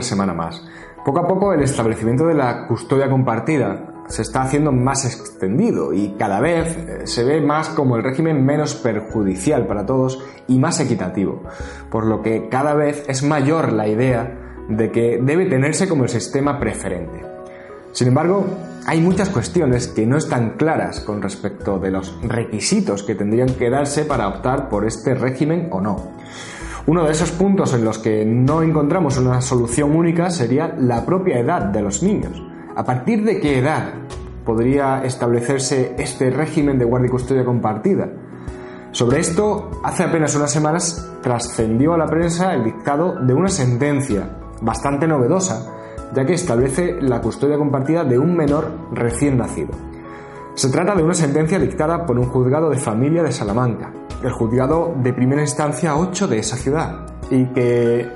una semana más. Poco a poco el establecimiento de la custodia compartida se está haciendo más extendido y cada vez eh, se ve más como el régimen menos perjudicial para todos y más equitativo, por lo que cada vez es mayor la idea de que debe tenerse como el sistema preferente. Sin embargo, hay muchas cuestiones que no están claras con respecto de los requisitos que tendrían que darse para optar por este régimen o no. Uno de esos puntos en los que no encontramos una solución única sería la propia edad de los niños. ¿A partir de qué edad podría establecerse este régimen de guardia y custodia compartida? Sobre esto, hace apenas unas semanas trascendió a la prensa el dictado de una sentencia bastante novedosa, ya que establece la custodia compartida de un menor recién nacido. Se trata de una sentencia dictada por un juzgado de familia de Salamanca, el juzgado de primera instancia 8 de esa ciudad, y que,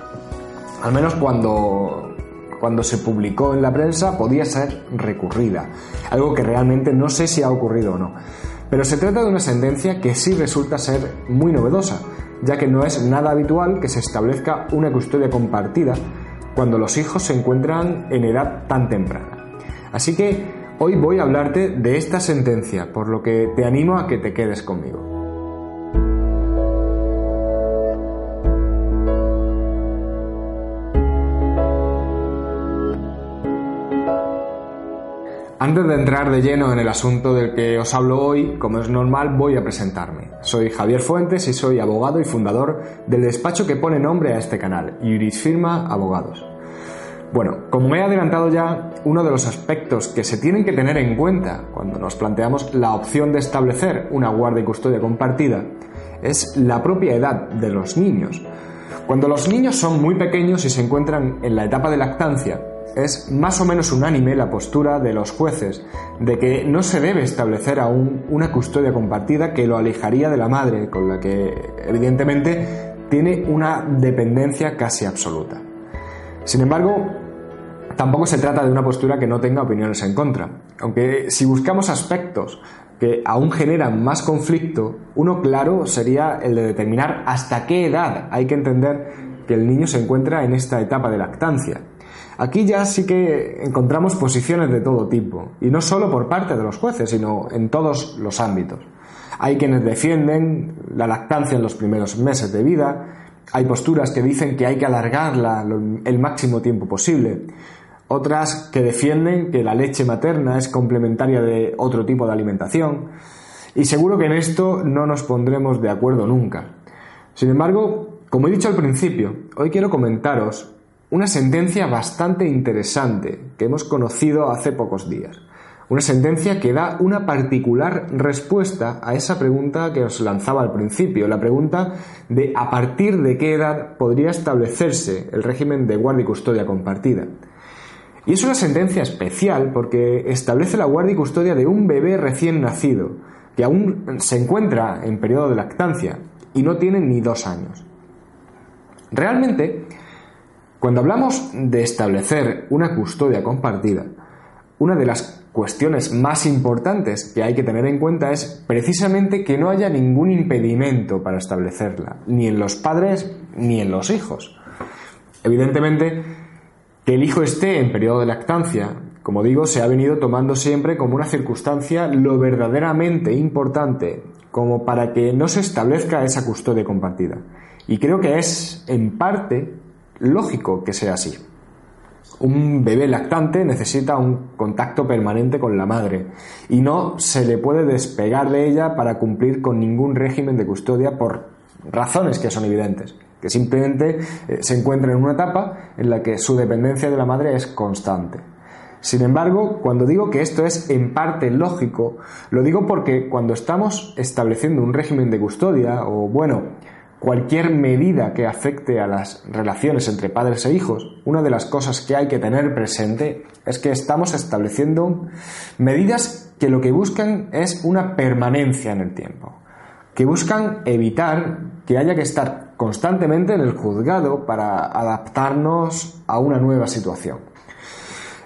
al menos cuando, cuando se publicó en la prensa, podía ser recurrida, algo que realmente no sé si ha ocurrido o no. Pero se trata de una sentencia que sí resulta ser muy novedosa, ya que no es nada habitual que se establezca una custodia compartida cuando los hijos se encuentran en edad tan temprana. Así que hoy voy a hablarte de esta sentencia, por lo que te animo a que te quedes conmigo. Antes de entrar de lleno en el asunto del que os hablo hoy, como es normal, voy a presentarme. Soy Javier Fuentes y soy abogado y fundador del despacho que pone nombre a este canal, Iuris Firma Abogados. Bueno, como he adelantado ya, uno de los aspectos que se tienen que tener en cuenta cuando nos planteamos la opción de establecer una guardia y custodia compartida es la propia edad de los niños. Cuando los niños son muy pequeños y se encuentran en la etapa de lactancia, es más o menos unánime la postura de los jueces de que no se debe establecer aún una custodia compartida que lo alejaría de la madre, con la que evidentemente tiene una dependencia casi absoluta. Sin embargo, tampoco se trata de una postura que no tenga opiniones en contra, aunque si buscamos aspectos que aún generan más conflicto, uno claro sería el de determinar hasta qué edad hay que entender que el niño se encuentra en esta etapa de lactancia Aquí ya sí que encontramos posiciones de todo tipo, y no solo por parte de los jueces, sino en todos los ámbitos. Hay quienes defienden la lactancia en los primeros meses de vida, hay posturas que dicen que hay que alargarla el máximo tiempo posible, otras que defienden que la leche materna es complementaria de otro tipo de alimentación, y seguro que en esto no nos pondremos de acuerdo nunca. Sin embargo, como he dicho al principio, hoy quiero comentaros una sentencia bastante interesante que hemos conocido hace pocos días. Una sentencia que da una particular respuesta a esa pregunta que os lanzaba al principio, la pregunta de a partir de qué edad podría establecerse el régimen de guardia y custodia compartida. Y es una sentencia especial porque establece la guardia y custodia de un bebé recién nacido, que aún se encuentra en periodo de lactancia y no tiene ni dos años. Realmente, cuando hablamos de establecer una custodia compartida, una de las cuestiones más importantes que hay que tener en cuenta es precisamente que no haya ningún impedimento para establecerla, ni en los padres ni en los hijos. Evidentemente, que el hijo esté en periodo de lactancia, como digo, se ha venido tomando siempre como una circunstancia lo verdaderamente importante como para que no se establezca esa custodia compartida. Y creo que es, en parte, lógico que sea así. Un bebé lactante necesita un contacto permanente con la madre y no se le puede despegar de ella para cumplir con ningún régimen de custodia por razones que son evidentes, que simplemente eh, se encuentra en una etapa en la que su dependencia de la madre es constante. Sin embargo, cuando digo que esto es en parte lógico, lo digo porque cuando estamos estableciendo un régimen de custodia o, bueno, cualquier medida que afecte a las relaciones entre padres e hijos, una de las cosas que hay que tener presente es que estamos estableciendo medidas que lo que buscan es una permanencia en el tiempo, que buscan evitar que haya que estar constantemente en el juzgado para adaptarnos a una nueva situación.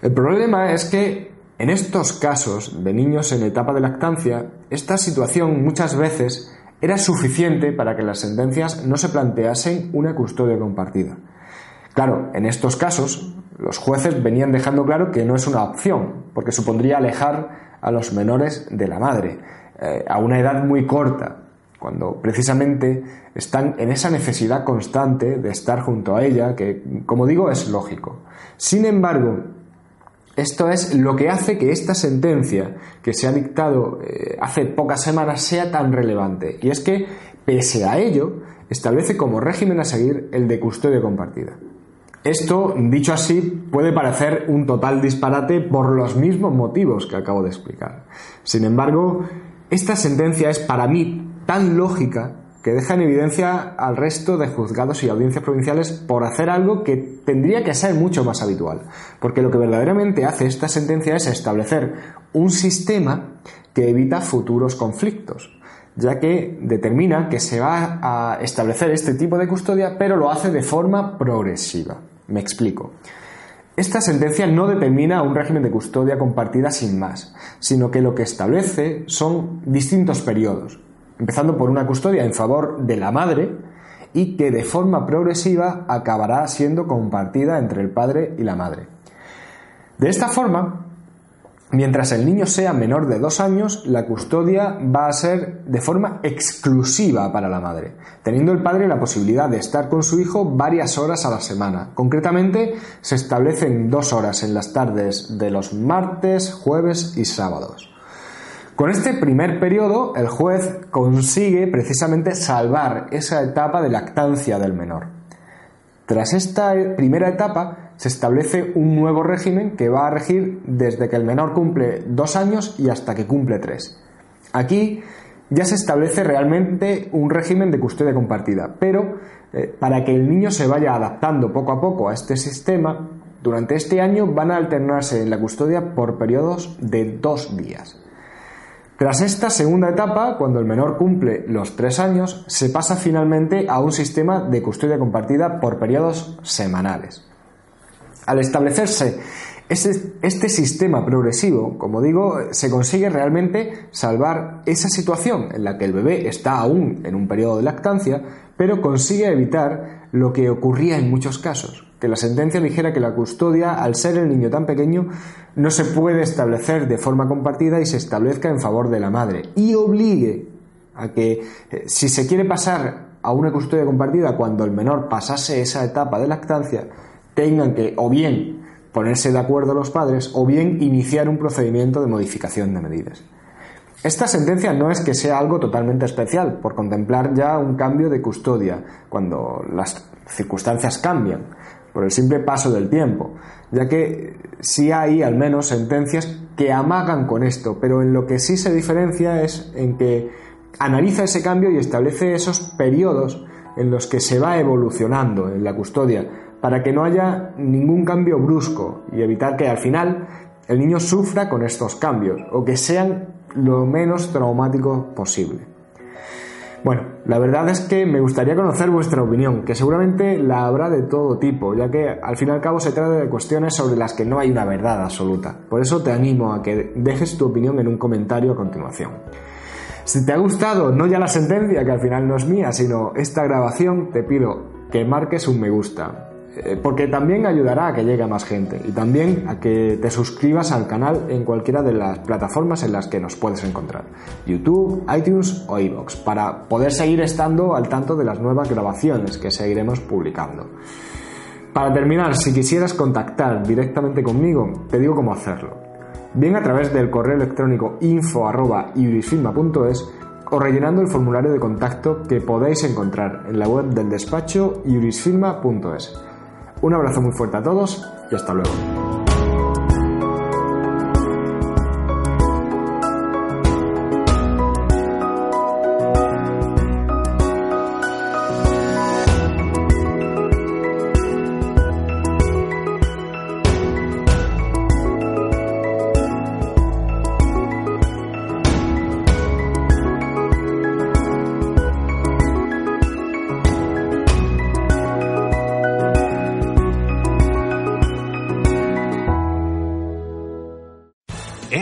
El problema es que en estos casos de niños en etapa de lactancia, esta situación muchas veces era suficiente para que las sentencias no se planteasen una custodia compartida. Claro, en estos casos, los jueces venían dejando claro que no es una opción, porque supondría alejar a los menores de la madre, eh, a una edad muy corta, cuando precisamente están en esa necesidad constante de estar junto a ella, que, como digo, es lógico. Sin embargo, esto es lo que hace que esta sentencia que se ha dictado eh, hace pocas semanas sea tan relevante. Y es que, pese a ello, establece como régimen a seguir el de custodia compartida. Esto, dicho así, puede parecer un total disparate por los mismos motivos que acabo de explicar. Sin embargo, esta sentencia es para mí tan lógica que deja en evidencia al resto de juzgados y audiencias provinciales por hacer algo que tendría que ser mucho más habitual. Porque lo que verdaderamente hace esta sentencia es establecer un sistema que evita futuros conflictos, ya que determina que se va a establecer este tipo de custodia, pero lo hace de forma progresiva. Me explico. Esta sentencia no determina un régimen de custodia compartida sin más, sino que lo que establece son distintos periodos, empezando por una custodia en favor de la madre y que de forma progresiva acabará siendo compartida entre el padre y la madre. De esta forma, mientras el niño sea menor de dos años, la custodia va a ser de forma exclusiva para la madre, teniendo el padre la posibilidad de estar con su hijo varias horas a la semana. Concretamente, se establecen dos horas en las tardes de los martes, jueves y sábados. Con este primer periodo, el juez consigue precisamente salvar esa etapa de lactancia del menor. Tras esta primera etapa, se establece un nuevo régimen que va a regir desde que el menor cumple dos años y hasta que cumple tres. Aquí ya se establece realmente un régimen de custodia compartida, pero eh, para que el niño se vaya adaptando poco a poco a este sistema, durante este año van a alternarse en la custodia por periodos de dos días. Tras esta segunda etapa, cuando el menor cumple los tres años, se pasa finalmente a un sistema de custodia compartida por periodos semanales. Al establecerse este, sistema progresivo, como digo, se consigue realmente salvar esa situación en la que el bebé está aún en un periodo de lactancia, pero consigue evitar lo que ocurría en muchos casos, que la sentencia dijera que la custodia, al ser el niño tan pequeño, no se puede establecer de forma compartida y se establezca en favor de la madre y obligue a que eh, si se quiere pasar a una custodia compartida cuando el menor pasase esa etapa de lactancia, tengan que o bien ponerse de acuerdo los padres o bien iniciar un procedimiento de modificación de medidas. Esta sentencia no es que sea algo totalmente especial, por contemplar ya un cambio de custodia, cuando las circunstancias cambian, por el simple paso del tiempo, ya que sí hay al menos sentencias que amagan con esto, pero en lo que sí se diferencia es en que analiza ese cambio y establece esos periodos en los que se va evolucionando en la custodia, para que no haya ningún cambio brusco y evitar que al final el niño sufra con estos cambios o que sean lo menos traumáticos posible. Bueno, la verdad es que me gustaría conocer vuestra opinión, que seguramente la habrá de todo tipo, ya que al fin y al cabo se trata de cuestiones sobre las que no hay una verdad absoluta. Por eso te animo a que dejes tu opinión en un comentario a continuación. Si te ha gustado no ya la sentencia, que al final no es mía, sino esta grabación, te pido que marques un me gusta, porque también ayudará a que llegue a más gente y también a que te suscribas al canal en cualquiera de las plataformas en las que nos puedes encontrar, YouTube, iTunes o iVoox, para poder seguir estando al tanto de las nuevas grabaciones que seguiremos publicando. Para terminar, si quisieras contactar directamente conmigo, te digo cómo hacerlo. Bien a través del correo electrónico info.iurisfirma.es o rellenando el formulario de contacto que podéis encontrar en la web del despacho iurisfirma.es. Un abrazo muy fuerte a todos y hasta luego.